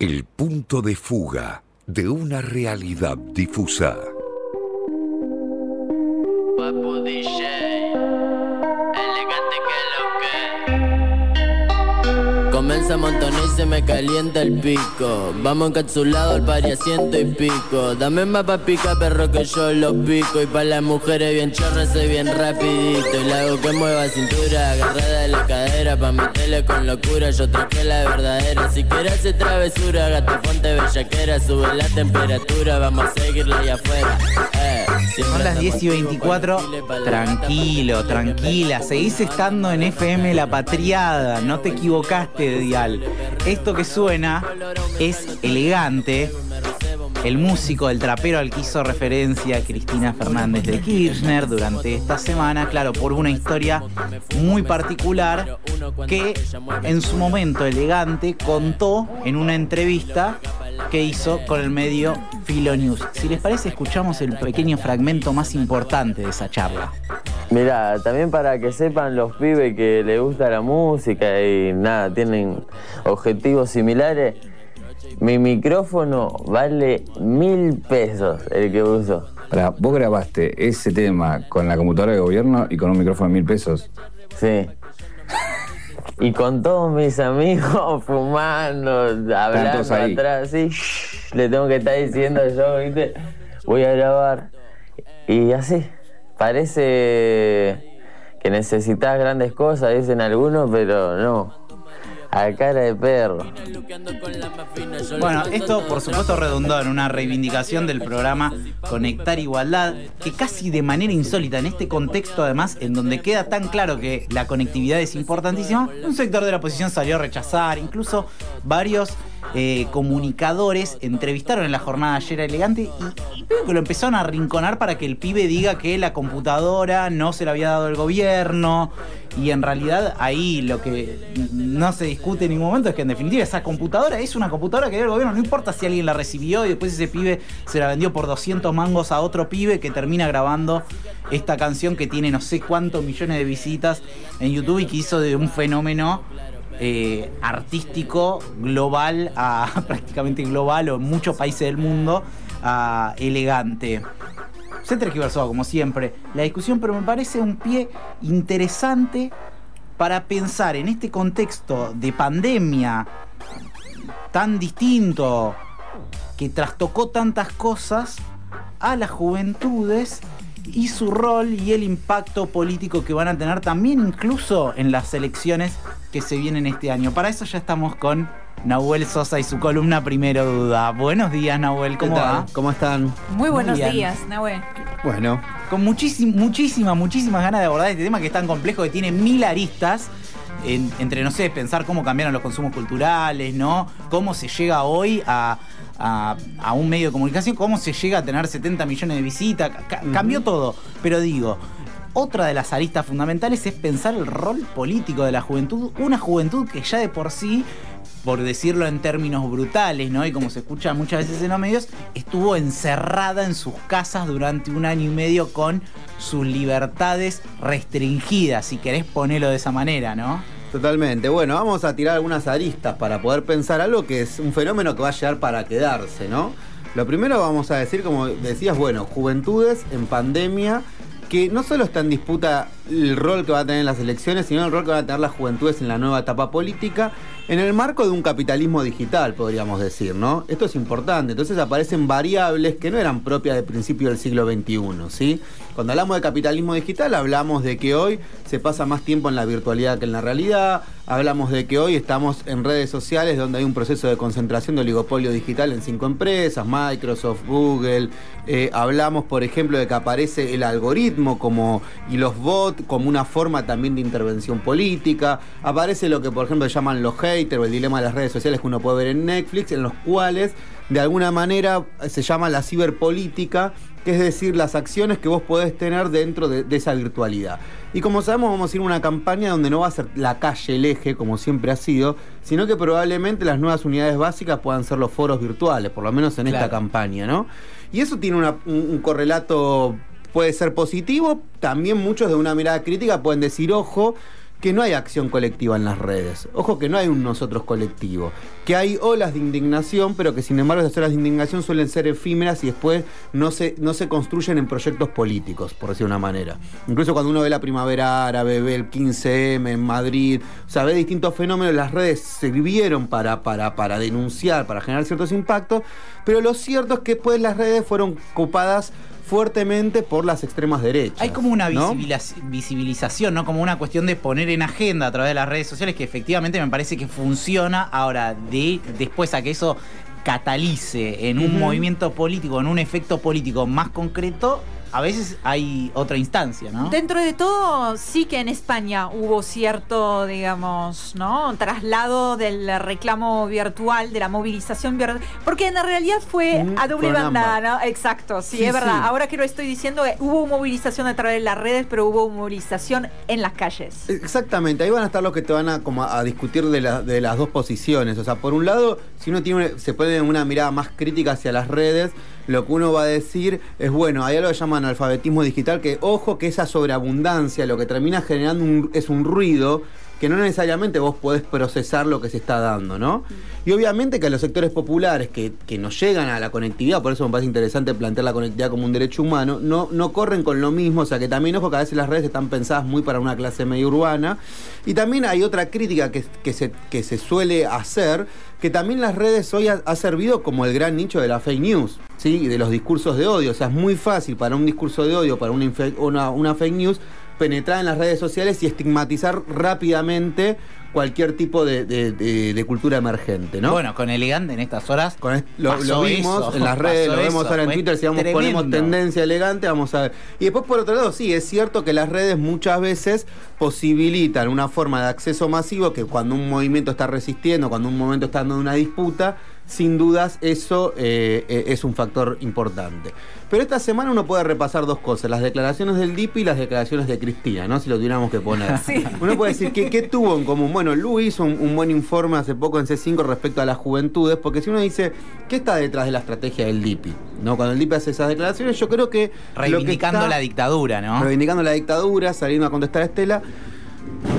El punto de fuga de una realidad difusa. Papu DJ, elegante que lo que. Comienza a montonar y se me calienta el pico. Vamos encapsulado al pari a ciento y pico. Dame más pa' pica, perro, que yo lo pico. Y pa' las mujeres bien chorras soy bien rapidito. Y la hago que mueva cintura, agarrada de la cadera. Pa' meterle con locura, yo traje la verdadera. Si quieres hacer travesura, gato fonte bellaquera. Sube la temperatura, vamos a seguirla allá afuera. Eh, Son las andamos 10 y 24. con la pila pa' Tranquilo, tranquila. Seguís estando en FM La Patriada. No te equivocaste de dial. Esto que suena es elegante. El músico, el trapero al que hizo referencia Cristina Fernández de Kirchner durante esta semana, claro, por una historia muy particular que en su momento elegante contó en una entrevista que hizo con el medio Filo News. Si les parece, escuchamos el pequeño fragmento más importante de esa charla. Mira, también para que sepan los pibes que les gusta la música y nada, tienen objetivos similares, mi micrófono vale mil pesos el que uso. Pará, vos grabaste ese tema con la computadora de gobierno y con un micrófono de mil pesos. Sí. Y con todos mis amigos fumando, hablando atrás, sí, le tengo que estar diciendo yo, ¿viste? Voy a grabar. Y así, parece que necesitas grandes cosas, dicen algunos, pero no. A cara de perro. Bueno, esto por supuesto redundó en una reivindicación del programa Conectar Igualdad, que casi de manera insólita en este contexto además, en donde queda tan claro que la conectividad es importantísima, un sector de la oposición salió a rechazar, incluso varios eh, comunicadores entrevistaron en la jornada ayer a Elegante y, que lo empezaron a rinconar para que el pibe diga que la computadora no se la había dado el gobierno. Y en realidad ahí lo que no se discute en ningún momento es que en definitiva esa computadora es una computadora que dio el gobierno, no importa si alguien la recibió y después ese pibe se la vendió por 200 mangos a otro pibe que termina grabando esta canción que tiene no sé cuántos millones de visitas en YouTube y que hizo de un fenómeno eh, artístico global a prácticamente global o en muchos países del mundo a elegante. Se tergiversó como siempre la discusión, pero me parece un pie interesante para pensar en este contexto de pandemia tan distinto que trastocó tantas cosas a las juventudes y su rol y el impacto político que van a tener también incluso en las elecciones que se vienen este año. Para eso ya estamos con Nahuel Sosa y su columna Primero Duda. Buenos días Nahuel, ¿cómo ¿Qué tal? va? ¿Cómo están? Muy buenos bien. días, Nahue. Bueno, Con muchísimas, muchísimas, muchísimas ganas de abordar este tema que es tan complejo, que tiene mil aristas. En- entre, no sé, pensar cómo cambiaron los consumos culturales, ¿no? Cómo se llega hoy a, a- a un medio de comunicación, cómo se llega a tener 70 millones de visitas. Ca- Cambió todo. Pero digo, otra de las aristas fundamentales es pensar el rol político de la juventud. Una juventud que ya de por sí por decirlo en términos brutales, ¿no? Y como se escucha muchas veces en los medios, estuvo encerrada en sus casas durante un año y medio con sus libertades restringidas, si querés ponerlo de esa manera, ¿no? totalmente. Bueno, vamos a tirar algunas aristas para poder pensar algo que es un fenómeno que va a llegar para quedarse, ¿no? Lo primero vamos a decir, como decías, bueno, juventudes en pandemia, que no solo está en disputa el rol que va a tener en las elecciones, sino el rol que van a tener las juventudes en la nueva etapa política, en el marco de un capitalismo digital, podríamos decir, ¿no? Esto es importante. Entonces aparecen variables que no eran propias del principio del siglo XXI, ¿sí? Cuando hablamos de capitalismo digital, hablamos de que hoy se pasa más tiempo en la virtualidad que en la realidad, hablamos de que hoy estamos en redes sociales donde hay un proceso de concentración de oligopolio digital en cinco empresas, Microsoft, Google, eh, hablamos, por ejemplo, de que aparece el algoritmo como, y los bots como una forma también de intervención política, aparece lo que, por ejemplo, llaman los haters o el dilema de las redes sociales que uno puede ver en Netflix, en los cuales de alguna manera se llama la ciberpolítica, que es decir, las acciones que vos podés tener dentro de, de esa virtualidad. Y como sabemos, vamos a ir a una campaña donde no va a ser la calle el eje, como siempre ha sido, sino que probablemente las nuevas unidades básicas puedan ser los foros virtuales, por lo menos en esta campaña, ¿no? Y eso tiene una- un, un correlato, puede ser positivo, también muchos de una mirada crítica pueden decir, ojo, que no hay acción colectiva en las redes. Ojo que no hay un nosotros colectivo. Que hay olas de indignación, pero que sin embargo esas olas de indignación suelen ser efímeras y después no se, no se construyen en proyectos políticos, por decir una manera. Incluso cuando uno ve la primavera árabe, ve el 15M en Madrid, o sea, ve distintos fenómenos, las redes sirvieron para, para, para denunciar, para generar ciertos impactos, pero lo cierto es que después las redes fueron ocupadas fuertemente por las extremas derechas. Hay como una visibilización, ¿no? Como una cuestión de poner en agenda a través de las redes sociales que efectivamente me parece que funciona. Ahora, de después a que eso catalice en un movimiento político, en un efecto político más concreto, a veces hay otra instancia, ¿no? Dentro de todo, sí que en España hubo cierto, digamos, ¿no? Traslado del reclamo virtual, de la movilización virtual, porque en realidad fue a doble banda. ¿no? Exacto, sí, Sí, es verdad. sí. Ahora que lo estoy diciendo, eh, hubo movilización a través de las redes, pero hubo movilización en las calles. Exactamente, ahí van a estar los que te van a, como a discutir de, la- de las dos posiciones. O sea, por un lado, si uno tiene, se pone una mirada más crítica hacia las redes, lo que uno va a decir es, bueno, hay algo que llaman alfabetismo digital, que ojo que esa sobreabundancia lo que termina generando un- es un ruido que no necesariamente vos podés procesar lo que se está dando, ¿no? Y obviamente que a los sectores populares que, que nos llegan a la conectividad, por eso me parece interesante plantear la conectividad como un derecho humano, no, no corren con lo mismo, o sea que también, ojo, que a veces las redes están pensadas muy para una clase media urbana. Y también hay otra crítica que, que, se, que se suele hacer, que también las redes hoy ha, servido como el gran nicho de la fake news, ¿sí? Y de los discursos de odio. O sea, es muy fácil para un discurso de odio, para una, una fake news, penetrar en las redes sociales y estigmatizar rápidamente cualquier tipo de, de- de- de cultura emergente, ¿no? Bueno, con elegante en estas horas. Con est- lo, lo vimos eso, en las redes, lo vemos eso, ahora en Twitter, si vamos, ponemos tendencia elegante, vamos a ver. Y después, por otro lado, sí, es cierto que las redes muchas veces posibilitan una forma de acceso masivo que cuando un movimiento está resistiendo, cuando un momento está dando una disputa, sin dudas eso eh, eh, es un factor importante. Pero esta semana uno puede repasar dos cosas, las declaraciones del DIP y las declaraciones de Cristina, ¿no? Si lo tuviéramos que poner. Sí. Uno puede decir, ¿qué, qué tuvo en común? Bueno, Lu hizo un, un buen informe hace poco en C5 respecto a las juventudes, porque si uno dice, ¿qué está detrás de la estrategia del DIPI? ¿No? Cuando el DIPI hace esas declaraciones, yo creo que... Reivindicando está- la dictadura, ¿no? Reivindicando la dictadura, saliendo a contestar a Estela.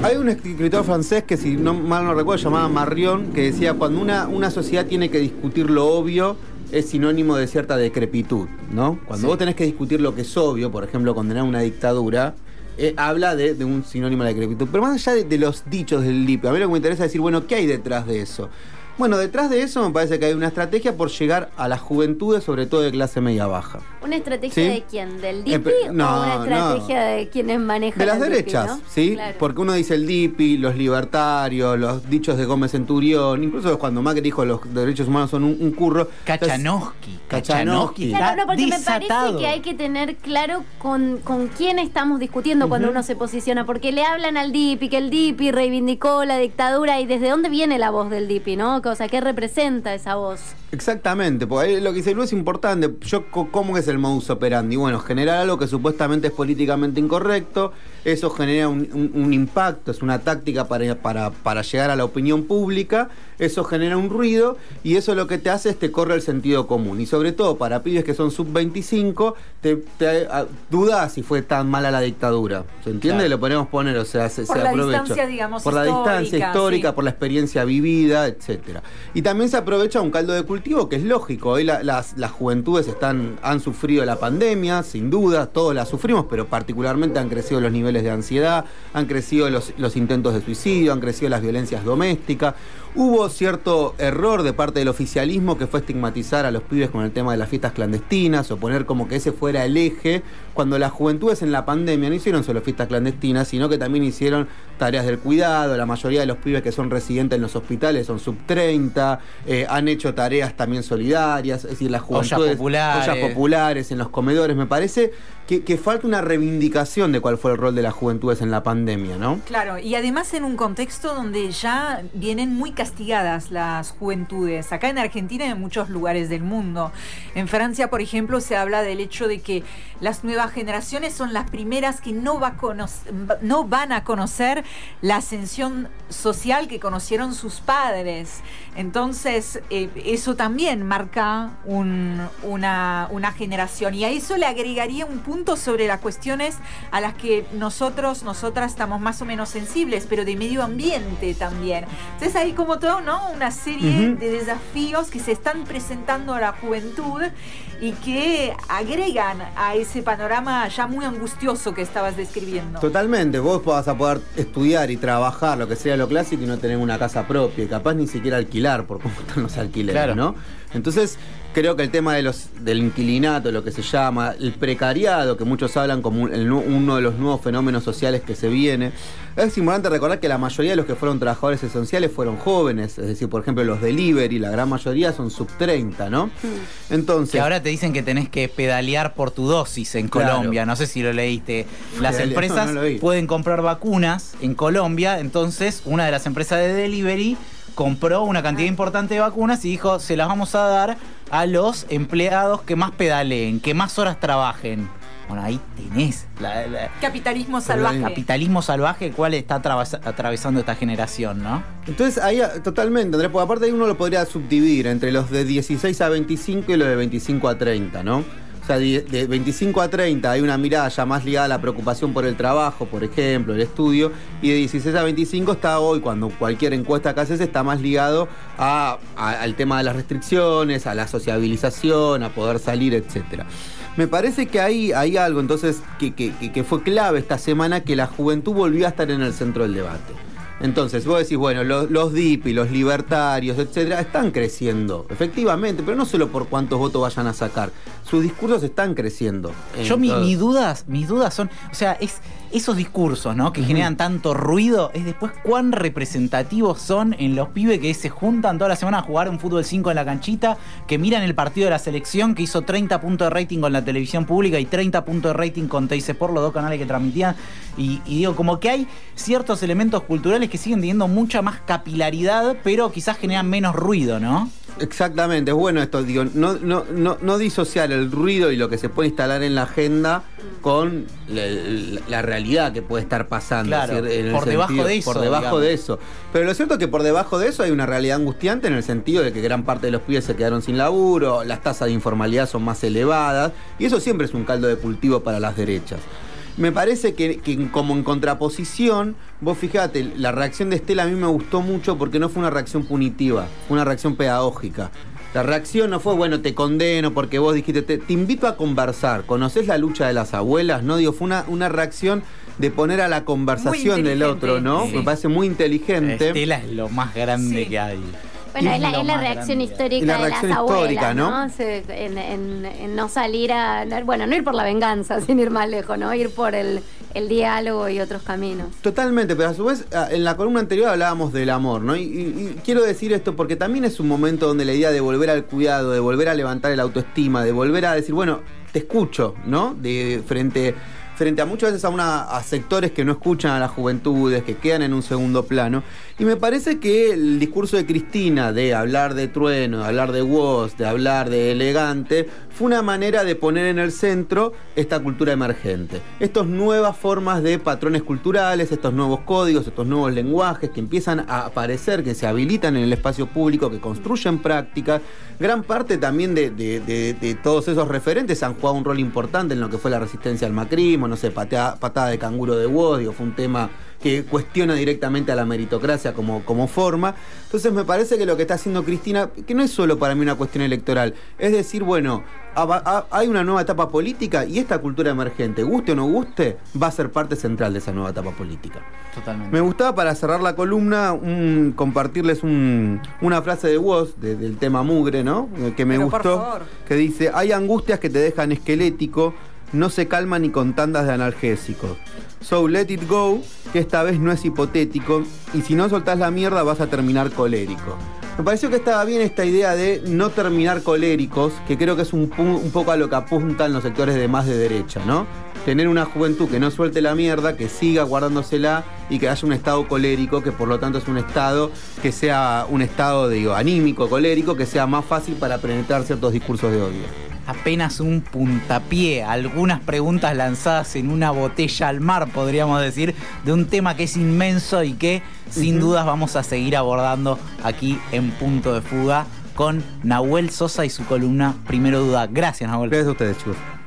Hay un escritor francés que, si no mal no recuerdo, llamaba Marrión, que decía, cuando una, una sociedad tiene que discutir lo obvio, es sinónimo de cierta decrepitud, ¿no? Cuando vos tenés que discutir lo que es obvio, por ejemplo, condenar una dictadura, eh, habla de, de un sinónimo de decrepitud. Pero más allá de, de los dichos del LIP, a mí lo que me interesa es decir, bueno, ¿qué hay detrás de eso? Bueno, detrás de eso me parece que hay una estrategia por llegar a las juventudes, sobre todo de clase media baja. ¿Una estrategia ¿Sí? de quién? ¿Del Eh, DIPI pe- o no, una estrategia no. de quienes manejan De las el DIPI, derechas, ¿no? ¿sí? Claro. Porque uno dice el DIPI, los libertarios, los dichos de Gómez Centurión, incluso cuando Macri dijo los derechos humanos son un, un curro. Kachanowski. Kachanowski. Claro, no, porque me desatado. parece que hay que tener claro con, con quién estamos discutiendo cuando uno se posiciona, porque le hablan al DIPI, que el DIPI reivindicó la dictadura y desde dónde viene la voz del DIPI, ¿no? O sea, ¿qué representa esa voz? Exactamente, porque ahí lo que dice Lu es importante. Yo, ¿Cómo es el modus operandi? Bueno, generar algo que supuestamente es políticamente incorrecto, eso genera un, un- un impacto, es una táctica para, para, para llegar a la opinión pública, eso genera un ruido y eso lo que te hace es te corre el sentido común. Y sobre todo para pibes que son sub-25, te, te a- dudas si fue tan mala la dictadura. ¿Se entiende? Claro. Lo podemos poner, o sea, se, Por se la aprovecha. distancia, digamos, Por la distancia histórica, histórica, sí. por la experiencia vivida, etcétera. Y también se aprovecha un caldo de cultivo que es lógico. Hoy la- las, las juventudes están, han sufrido la pandemia, sin duda, todos la sufrimos, pero particularmente han crecido los niveles de ansiedad, han crecido los, los intentos de suicidio, han crecido las violencias domésticas. Hubo cierto error de parte del oficialismo que fue estigmatizar a los pibes con el tema de las fiestas clandestinas o poner como que ese fuera el eje, cuando las juventudes en la pandemia no hicieron solo fiestas clandestinas, sino que también hicieron tareas del cuidado, la mayoría de los pibes que son residentes en los hospitales son sub 30, eh, han hecho tareas también solidarias, es decir, las Ollas juventudes, populares. ollas populares en los comedores, me parece que, que falta una reivindicación de cuál fue el rol de las juventudes en la pandemia, ¿no? Claro, y además en un contexto donde ya vienen muy castigadas las juventudes, acá en Argentina y en muchos lugares del mundo. En Francia, por ejemplo, se habla del hecho de que las nuevas generaciones son las primeras que no, va a conoc- no van a conocer la ascensión social que conocieron sus padres. Entonces, eh, eso también marca un- una, una generación. Y a eso le agregaría un punto sobre las cuestiones a las que nosotros, nosotras estamos más o menos sensibles, pero de medio ambiente también. Entonces hay como todo, ¿no? Una serie de desafíos que se están presentando a la juventud y que agregan a ese panorama ya muy angustioso que estabas describiendo. Totalmente, vos vas a poder estudiar y trabajar lo que sea lo clásico y no tener una casa propia y capaz ni siquiera alquilar por cómo están los alquileres, ¿no? Entonces, creo que el tema de los, del inquilinato, lo que se llama, el precariado, que muchos hablan como uno de los nuevos fenómenos sociales que se viene, es importante recordar que la mayoría de los que fueron trabajadores esenciales fueron jóvenes, es decir, por ejemplo, los delivery, la gran mayoría son sub 30, ¿no? Hmm. Entonces. Que ahora te dicen que tenés que pedalear por tu dosis en Colombia, no sé si lo leíste. Las empresas pueden comprar vacunas en Colombia, entonces una de las empresas de delivery compró una cantidad importante de vacunas y dijo, se las vamos a dar a los empleados que más pedaleen, que más horas trabajen. Bueno, ahí tenés. capitalismo salvaje. Capitalismo salvaje, el cual está atravesando esta generación, ¿no? Entonces, ahí totalmente, Andrés, porque aparte uno lo podría subdividir entre los de 16 a 25 y los de 25 a 30, ¿no? Sea, de 25 a 30 hay una mirada ya más ligada a la preocupación por el trabajo, por ejemplo, el estudio, y de 16 a 25 está hoy, cuando cualquier encuesta que haces está más ligado al tema de las restricciones, a la sociabilización, a poder salir, etc. Me parece que hay, hay algo entonces que, que fue clave esta semana, que la juventud volvió a estar en el centro del debate. Entonces, vos decís, bueno, los, los DIP y los libertarios, etcétera, están creciendo, efectivamente, pero no solo por cuántos votos vayan a sacar. Sus discursos están creciendo. Yo, mis dudas, mis dudas son, o sea, es esos discursos, ¿no? Que generan tanto ruido, es después cuán representativos son en los pibes que se juntan toda la semana a jugar un fútbol 5 en la canchita, que miran el partido de la selección, que hizo 30 puntos de rating con la televisión pública y 30 puntos de rating con Teis por los dos canales que transmitían. Y, y, digo, como que hay ciertos elementos culturales que siguen teniendo mucha más capilaridad, pero quizás generan menos ruido, ¿no? Exactamente, es bueno esto, digo, no, no, no, no disociar el ruido y lo que se puede instalar en la agenda con la, realidad que puede estar pasando. por debajo de eso. Por debajo de eso. Pero lo cierto es que por debajo de eso hay una realidad angustiante en el sentido de que gran parte de los pibes se quedaron sin laburo, las tasas de informalidad son más elevadas, y eso siempre es un caldo de cultivo para las derechas. Me parece que, como en contraposición, vos fijate, la reacción de Estela a mí me gustó mucho porque no fue una reacción punitiva, fue una reacción pedagógica. La reacción no fue, bueno, te condeno porque vos dijiste, te, invito a conversar, ¿conoces la lucha de las abuelas? No, digo, fue una, una reacción de poner a la conversación del otro, ¿no? Me parece muy inteligente. Estela es lo más grande que hay. Bueno, es la, reacción histórica de las abuelas, ¿no? en, no salir a. Bueno, no ir por la venganza, sin ir más lejos, ¿no? Ir por el, diálogo y otros caminos. Totalmente, pero a su vez, ah, en la columna anterior hablábamos del amor, ¿no? Y, quiero decir esto porque también es un momento donde la idea de volver al cuidado, de volver a levantar el autoestima, de volver a decir, bueno, te escucho, ¿no? De frente frente a muchas veces a, una, a sectores que no escuchan a las juventudes, que quedan en un segundo plano. Y me parece que el discurso de Cristina de hablar de trueno, de hablar de voz, de hablar de elegante, fue una manera de poner en el centro esta cultura emergente. Estas nuevas formas de patrones culturales, estos nuevos códigos, estos nuevos lenguajes que empiezan a aparecer, que se habilitan en el espacio público, que construyen prácticas. Gran parte también de, todos esos referentes han jugado un rol importante en lo que fue la resistencia al macrismo, no sé, patada de canguro de voz, fue un tema que cuestiona directamente a la meritocracia como, como forma. Entonces me parece que lo que está haciendo Cristina, que no es solo para mí una cuestión electoral, es decir, bueno, hay una nueva etapa política y esta cultura emergente, guste o no guste, va a ser parte central de esa nueva etapa política. Totalmente. Me gustaba para cerrar la columna compartirles una frase de Woz del tema mugre, ¿no? Que me gustó, que dice, hay angustias que te dejan esquelético, no se calman ni con tandas de analgésicos. So let it go, que esta vez no es hipotético, y si no soltás la mierda vas a terminar colérico. Me pareció que estaba bien esta idea de no terminar coléricos, que creo que es un, poco a lo que apuntan los sectores de más de derecha, ¿no? Tener una juventud que no suelte la mierda, que siga guardándosela y que haya un estado colérico, que por lo tanto es un estado que sea un estado, digo, anímico, colérico, que sea más fácil para penetrar ciertos discursos de odio apenas un puntapié, algunas preguntas lanzadas en una botella al mar, podríamos decir, de un tema que es inmenso y que sin dudas vamos a seguir abordando aquí en Punto de Fuga con Nahuel Sosa y su columna Primero Duda. Gracias, Nahuel. Gracias a ustedes, chicos.